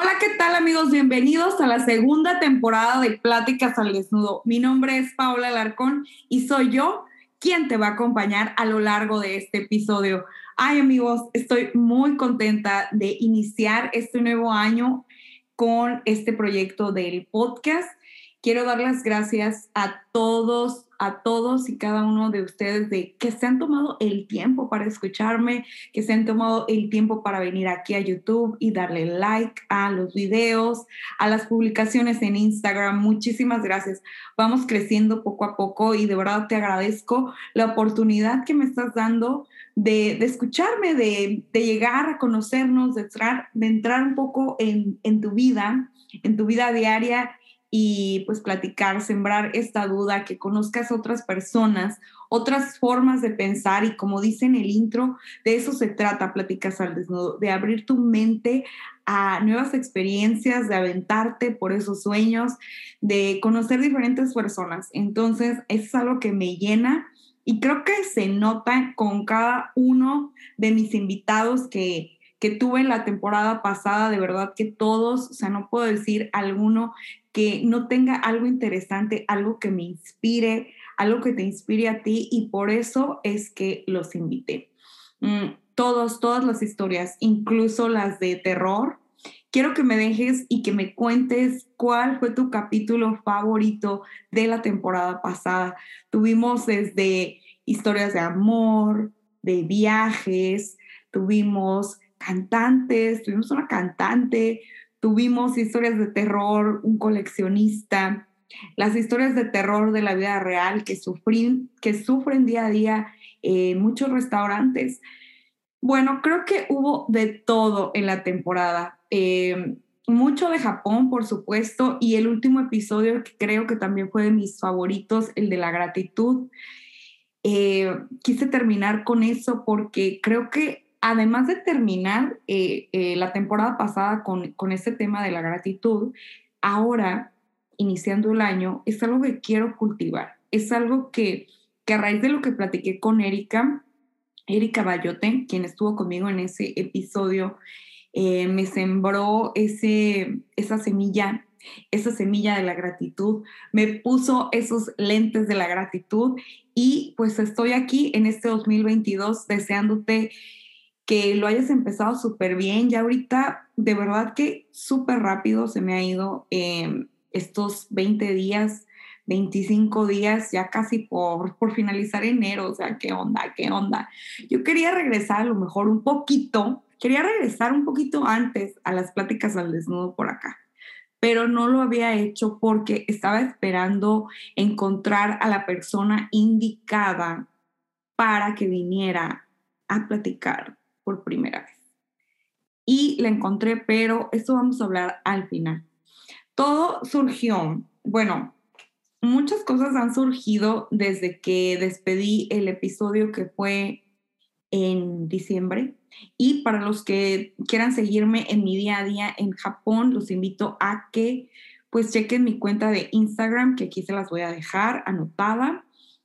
Hola, ¿qué tal amigos? Bienvenidos a la segunda temporada de Pláticas al Desnudo. Mi nombre es Paola Alarcón y soy yo quien te va a acompañar a lo largo de este episodio. Ay amigos, estoy muy contenta de iniciar este nuevo año con este proyecto del podcast. Quiero dar las gracias a todos a todos y cada uno de ustedes de que se han tomado el tiempo para escucharme, que se han tomado el tiempo para venir aquí a YouTube y darle like a los videos, a las publicaciones en Instagram. Muchísimas gracias. Vamos creciendo poco a poco y de verdad te agradezco la oportunidad que me estás dando de, escucharme, de, llegar a conocernos, de entrar, de entrar un poco en tu vida, en tu vida diaria y pues platicar, sembrar esta duda, que conozcas otras personas, otras formas de pensar y como dice en el intro, de eso se trata, platicas al desnudo, de abrir tu mente a nuevas experiencias, de aventarte por esos sueños, de conocer diferentes personas. Entonces, es algo que me llena y creo que se nota con cada uno de mis invitados que, que tuve la temporada pasada, de verdad que todos, o sea, no puedo decir alguno que no tenga algo interesante, algo que me inspire, algo que te inspire a ti y por eso es que los invité. Mm, todos, todas las historias, incluso las de terror. Quiero que me dejes y que me cuentes cuál fue tu capítulo favorito de la temporada pasada. Tuvimos desde historias de amor, de viajes, tuvimos cantantes, tuvimos una cantante, Tuvimos historias de terror, un coleccionista, las historias de terror de la vida real que, sufren, que sufren día a día en muchos restaurantes. Bueno, creo que hubo de todo en la temporada. Eh, mucho de Japón, por supuesto, y el último episodio que creo que también fue de mis favoritos, el de la gratitud. Eh, quise terminar con eso porque creo que además de terminar eh, eh, la temporada pasada con, con este tema de la gratitud, ahora, iniciando el año, es algo que quiero cultivar. Es algo que, que a raíz de lo que platiqué con Erika, Erika Bayote, quien estuvo conmigo en ese episodio, eh, me sembró ese, esa semilla, esa semilla de la gratitud, me puso esos lentes de la gratitud y pues estoy aquí en este 2022 deseándote que lo hayas empezado súper bien. Ya ahorita, de verdad que súper rápido se me ha ido em, estos 20 días, 25 días, ya casi por, por finalizar enero. O sea, ¿qué onda? ¿Qué onda? Yo quería regresar a lo mejor un poquito, quería regresar un poquito antes a las pláticas al desnudo por acá pero no lo había hecho porque estaba esperando encontrar a la persona indicada para que viniera a platicar por primera vez. Y la encontré, pero esto vamos a hablar al final. Todo surgió, bueno, muchas cosas han surgido desde que despedí el episodio que fue en diciembre. Y para los que quieran seguirme en mi día a día en Japón, los invito a que pues chequen mi cuenta de Instagram, que aquí se las voy a dejar anotada,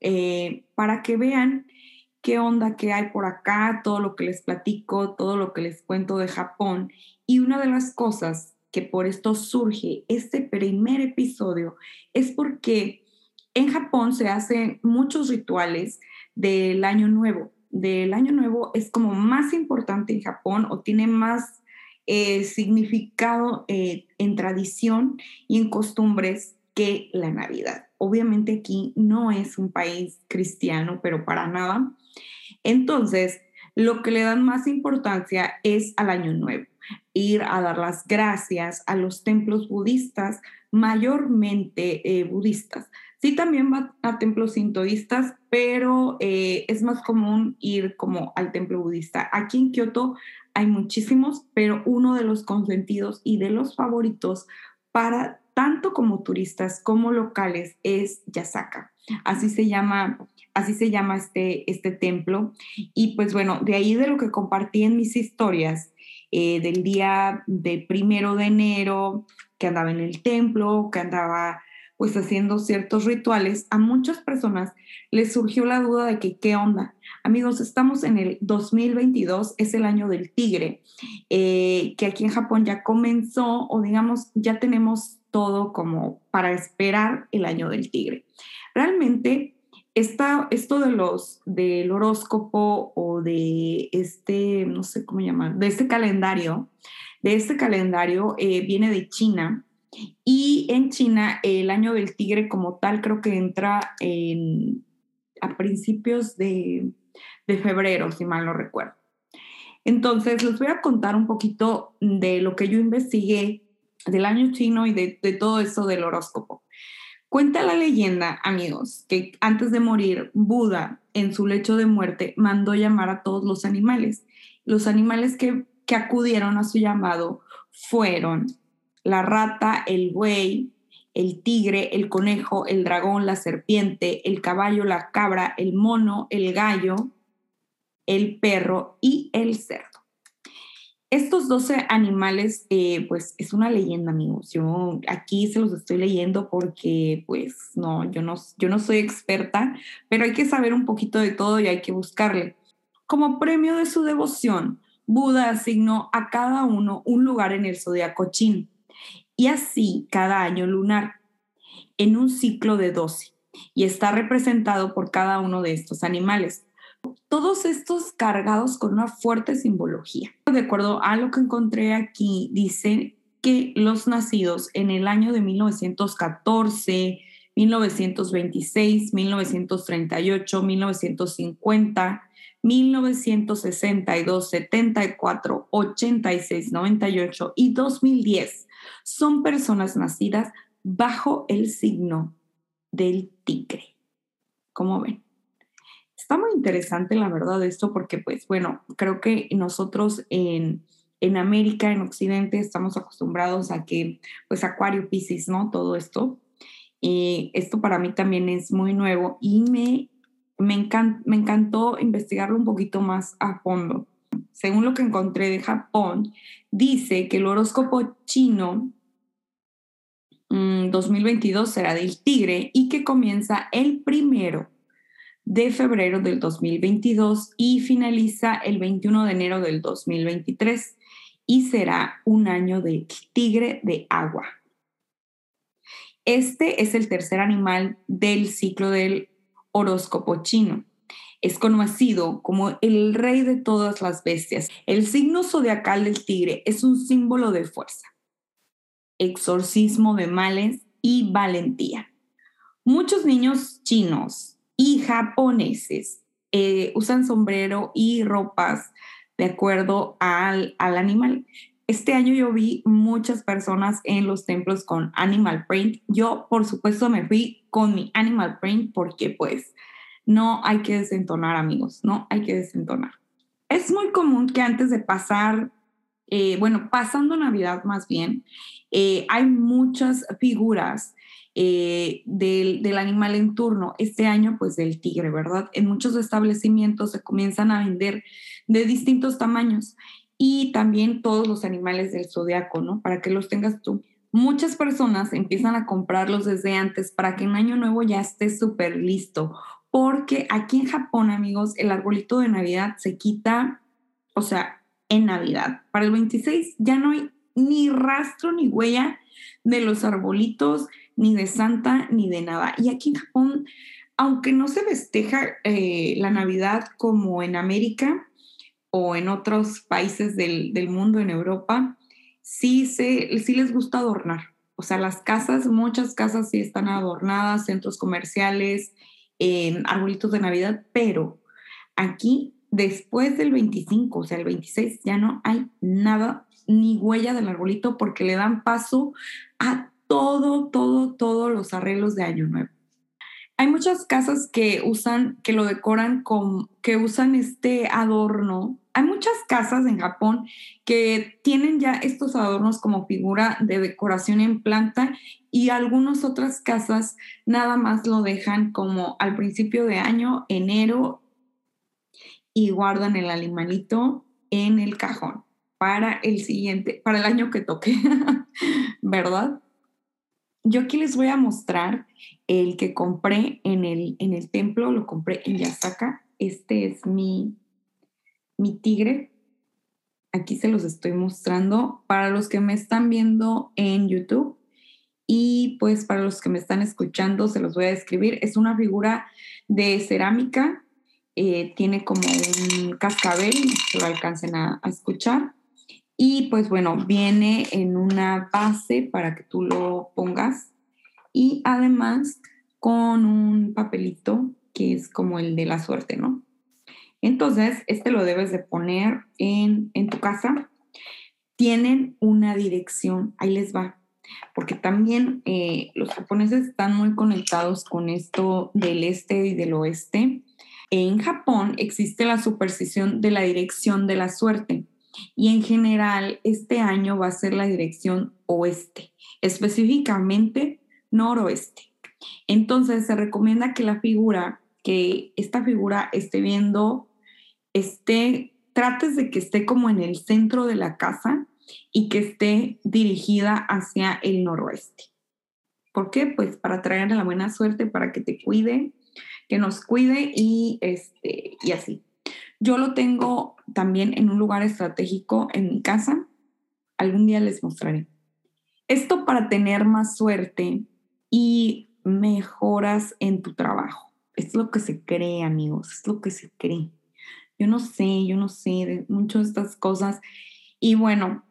eh, para que vean qué onda que hay por acá, todo lo que les platico, todo lo que les cuento de Japón. Y una de las cosas que por esto surge este primer episodio es porque en Japón se hacen muchos rituales del año nuevo. Del año nuevo es como más importante en Japón o tiene más eh, significado eh, en tradición y en costumbres que la Navidad. Obviamente aquí no es un país cristiano, pero para nada. Entonces, lo que le dan más importancia es al año nuevo, ir a dar las gracias a los templos budistas, mayormente eh, budistas. Sí, también va a templos sintoístas, pero eh, es más común ir como al templo budista. Aquí en Kioto hay muchísimos, pero uno de los consentidos y de los favoritos para tanto como turistas como locales es Yasaka. Así se llama así se llama este, este templo. Y pues bueno, de ahí de lo que compartí en mis historias, eh, del día de primero de enero, que andaba en el templo, que andaba pues haciendo ciertos rituales, a muchas personas les surgió la duda de que qué onda. Amigos, estamos en el 2022, es el año del tigre, eh, que aquí en Japón ya comenzó o digamos ya tenemos todo como para esperar el año del tigre. Realmente esto de los, del horóscopo o de este, no sé cómo llamar, de este calendario, de este calendario eh, viene de China y en China el año del tigre como tal creo que entra en, a principios de, de febrero, si mal no recuerdo. Entonces, les voy a contar un poquito de lo que yo investigué del año chino y de, todo eso del horóscopo. Cuenta la leyenda, amigos, que antes de morir, Buda, en su lecho de muerte, mandó llamar a todos los animales. Los animales que, que acudieron a su llamado fueron la rata, el buey, el tigre, el conejo, el dragón, la serpiente, el caballo, la cabra, el mono, el gallo, el perro y el cerdo. Estos 12 animales, eh, pues es una leyenda, amigos. Yo aquí se los estoy leyendo porque, pues, no yo, no, yo no soy experta, pero hay que saber un poquito de todo y hay que buscarle. Como premio de su devoción, Buda asignó a cada uno un lugar en el zodiaco chin y así cada año lunar en un ciclo de 12 y está representado por cada uno de estos animales todos estos cargados con una fuerte simbología. De acuerdo a lo que encontré aquí, dice que los nacidos en el año de 1914, 1926, 1938, 1950, 1962, 74, 86, 98 y 2010 son personas nacidas bajo el signo del tigre. ¿Cómo ven? Está muy interesante, la verdad, esto, porque, pues, bueno, creo que nosotros en, en América, en Occidente, estamos acostumbrados a que, pues, Acuario, Pisces, ¿no? Todo esto. Y esto para mí también es muy nuevo y me, me, me encantó investigarlo un poquito más a fondo. Según lo que encontré de Japón, dice que el horóscopo chino 2022 mm, será del tigre y que comienza el primero de febrero del 2022 y finaliza el 21 de enero del 2023 y será un año de tigre de agua. Este es el tercer animal del ciclo del horóscopo chino. Es conocido como el rey de todas las bestias. El signo zodiacal del tigre es un símbolo de fuerza, exorcismo de males y valentía. Muchos niños chinos japoneses eh, usan sombrero y ropas de acuerdo al, al animal. Este año yo vi muchas personas en los templos con animal print. Yo, por supuesto, me fui con mi animal print porque pues no hay que desentonar, amigos, no hay que desentonar. Es muy común que antes de pasar, eh, bueno, pasando Navidad más bien, eh, hay muchas figuras eh, del, del, animal en turno. Este año, pues del tigre, ¿verdad? En muchos establecimientos se comienzan a vender de distintos tamaños y también todos los animales del zodiaco, ¿no? Para que los tengas tú. Muchas personas empiezan a comprarlos desde antes para que en año nuevo ya esté súper listo, porque aquí en Japón, amigos, el arbolito de Navidad se quita, o sea, en Navidad. Para el 26 ya no hay ni rastro ni huella de los arbolitos, ni de Santa, ni de nada. Y aquí en Japón, aunque no se festeja eh, la Navidad como en América o en otros países del, mundo, en Europa, sí, se, sí les gusta adornar. O sea, las casas, muchas casas sí están adornadas, centros comerciales, arbolitos de Navidad, pero aquí después del 25, o sea, el 26, ya no hay nada, ni huella del arbolito porque le dan paso a todo, todo, todos los arreglos de Año Nuevo. Hay muchas casas que usan, que lo decoran con, que usan este adorno. Hay muchas casas en Japón que tienen ya estos adornos como figura de decoración en planta y algunas otras casas nada más lo dejan como al principio de año, enero, y guardan el animalito en el cajón para el siguiente, para el año que toque, ¿verdad? Yo aquí les voy a mostrar el que compré en el, en el templo, lo compré en Yasaka. Este es mi, mi tigre. Aquí se los estoy mostrando para los que me están viendo en YouTube. Y pues para los que me están escuchando, se los voy a describir. Es una figura de cerámica. Eh, tiene como un cascabel, que lo alcancen a escuchar. Y pues bueno, viene en una base para que tú lo pongas y además con un papelito que es como el de la suerte, ¿no? Entonces, este lo debes de poner en, en tu casa. Tienen una dirección, ahí les va, porque también eh, los japoneses están muy conectados con esto del este y del oeste. En Japón existe la superstición de la dirección de la suerte y en general este año va a ser la dirección oeste, específicamente noroeste. Entonces se recomienda que la figura, que esta figura esté viendo, esté, trates de que esté como en el centro de la casa y que esté dirigida hacia el noroeste. ¿Por qué? Pues para traer la buena suerte, para que te cuide, que nos cuide y, este, y así. Yo lo tengo también en un lugar estratégico en mi casa. Algún día les mostraré. Esto para tener más suerte y mejoras en tu trabajo. Es lo que se cree, amigos, es lo que se cree. Yo no sé, yo no sé de muchas de estas cosas. Y bueno,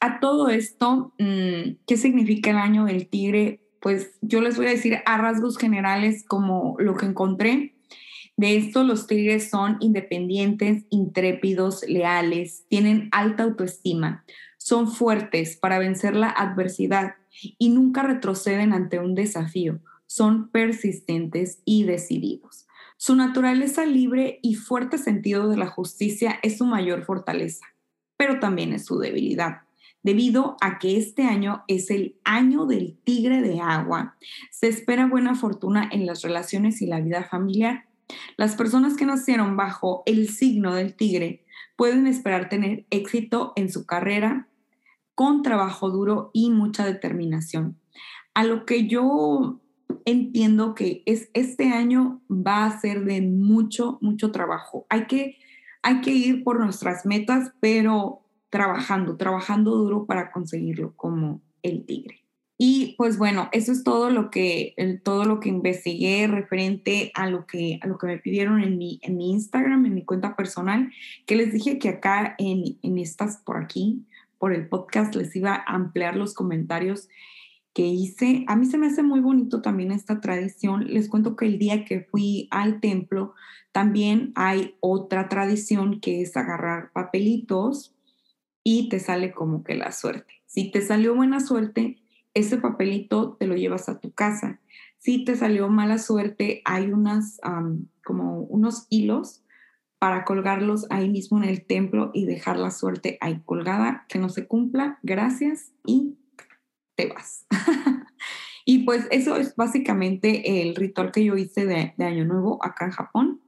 a todo esto, mm, ¿qué significa el año del tigre? Pues yo les voy a decir a rasgos generales como lo que encontré. De esto, los tigres son independientes, intrépidos, leales, tienen alta autoestima, son fuertes para vencer la adversidad y nunca retroceden ante un desafío, son persistentes y decididos. Su naturaleza libre y fuerte sentido de la justicia es su mayor fortaleza, pero también es su debilidad. Debido a que este año es el año del tigre de agua, se espera buena fortuna en las relaciones y la vida familiar. Las personas que nacieron bajo el signo del tigre pueden esperar tener éxito en su carrera, con trabajo duro y mucha determinación. A lo que yo entiendo que es este año va a ser de mucho, mucho trabajo. Hay que, hay que ir por nuestras metas, pero trabajando, trabajando duro para conseguirlo como el tigre. Y pues bueno, eso es todo lo que, todo lo que investigué referente a lo que, a lo que me pidieron en mi, en mi Instagram, en mi cuenta personal, que les dije que acá en, en estas por aquí por el podcast les iba a ampliar los comentarios que hice. A mí se me hace muy bonito también esta tradición. Les cuento que el día que fui al templo también hay otra tradición que es agarrar papelitos y te sale como que la suerte. Si te salió buena suerte, ese papelito te lo llevas a tu casa. Si te salió mala suerte, hay unas como unos hilos para colgarlos ahí mismo en el templo y dejar la suerte ahí colgada, que no se cumpla, gracias y te vas. y pues eso es básicamente el ritual que yo hice de, Año Nuevo acá en Japón.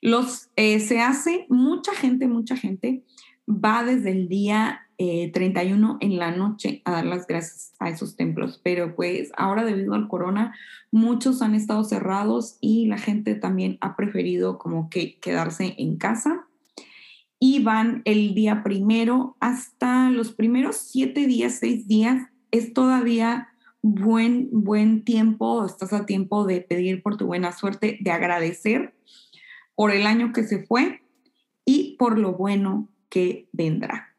Los, eh, se hace, mucha gente, mucha gente va desde el día 31 eh, en la noche a dar las gracias a esos templos, pero pues ahora debido al corona muchos han estado cerrados y la gente también ha preferido como que quedarse en casa. Y van el día primero hasta los primeros siete días, seis días, es todavía buen, buen tiempo, estás a tiempo de pedir por tu buena suerte, de agradecer por el año que se fue y por lo bueno que vendrá.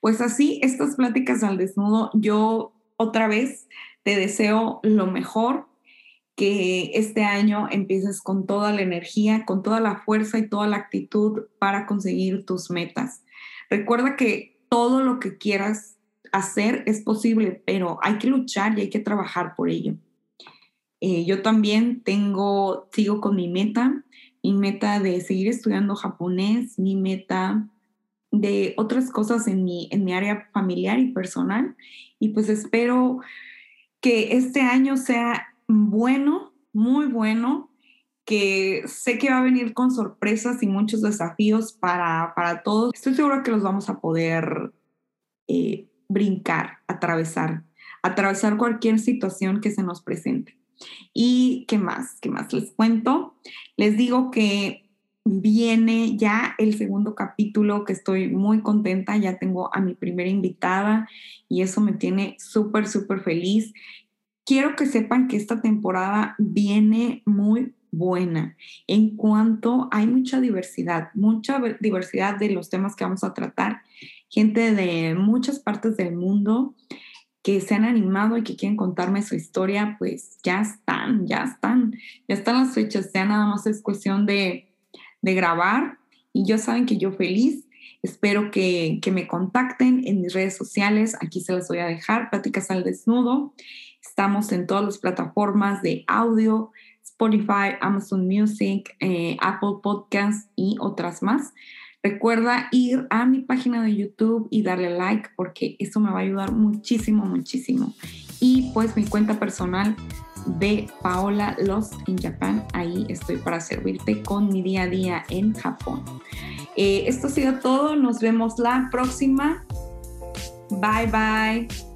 Pues así, estas pláticas al desnudo, yo otra vez te deseo lo mejor, que este año empieces con toda la energía, con toda la fuerza y toda la actitud para conseguir tus metas. Recuerda que todo lo que quieras hacer es posible, pero hay que luchar y hay que trabajar por ello. Eh, yo también tengo, sigo con mi meta, mi meta de seguir estudiando japonés, mi meta de otras cosas en mi, en mi área familiar y personal. Y pues espero que este año sea bueno, muy bueno, que sé que va a venir con sorpresas y muchos desafíos para, para todos. Estoy segura que los vamos a poder eh, brincar, atravesar, atravesar cualquier situación que se nos presente. ¿Y qué más? ¿Qué más les cuento? Les digo que viene ya el segundo capítulo que estoy muy contenta, ya tengo a mi primera invitada y eso me tiene súper, súper feliz. Quiero que sepan que esta temporada viene muy buena en cuanto hay mucha diversidad, mucha diversidad de los temas que vamos a tratar, gente de muchas partes del mundo que se han animado y que quieren contarme su historia, pues ya están, ya están, ya están las fechas, ya nada más es cuestión de, de grabar y ya saben que yo feliz. Espero que, que me contacten en mis redes sociales, aquí se las voy a dejar, Pláticas al Desnudo. Estamos en todas las plataformas de audio, Spotify, Amazon Music, eh, Apple Podcasts y otras más. Recuerda ir a mi página de YouTube y darle like porque eso me va a ayudar muchísimo, muchísimo. Y pues mi cuenta personal de Paola Lost in Japan, ahí estoy para servirte con mi día a día en Japón. Eh, esto ha sido todo, nos vemos la próxima. Bye bye.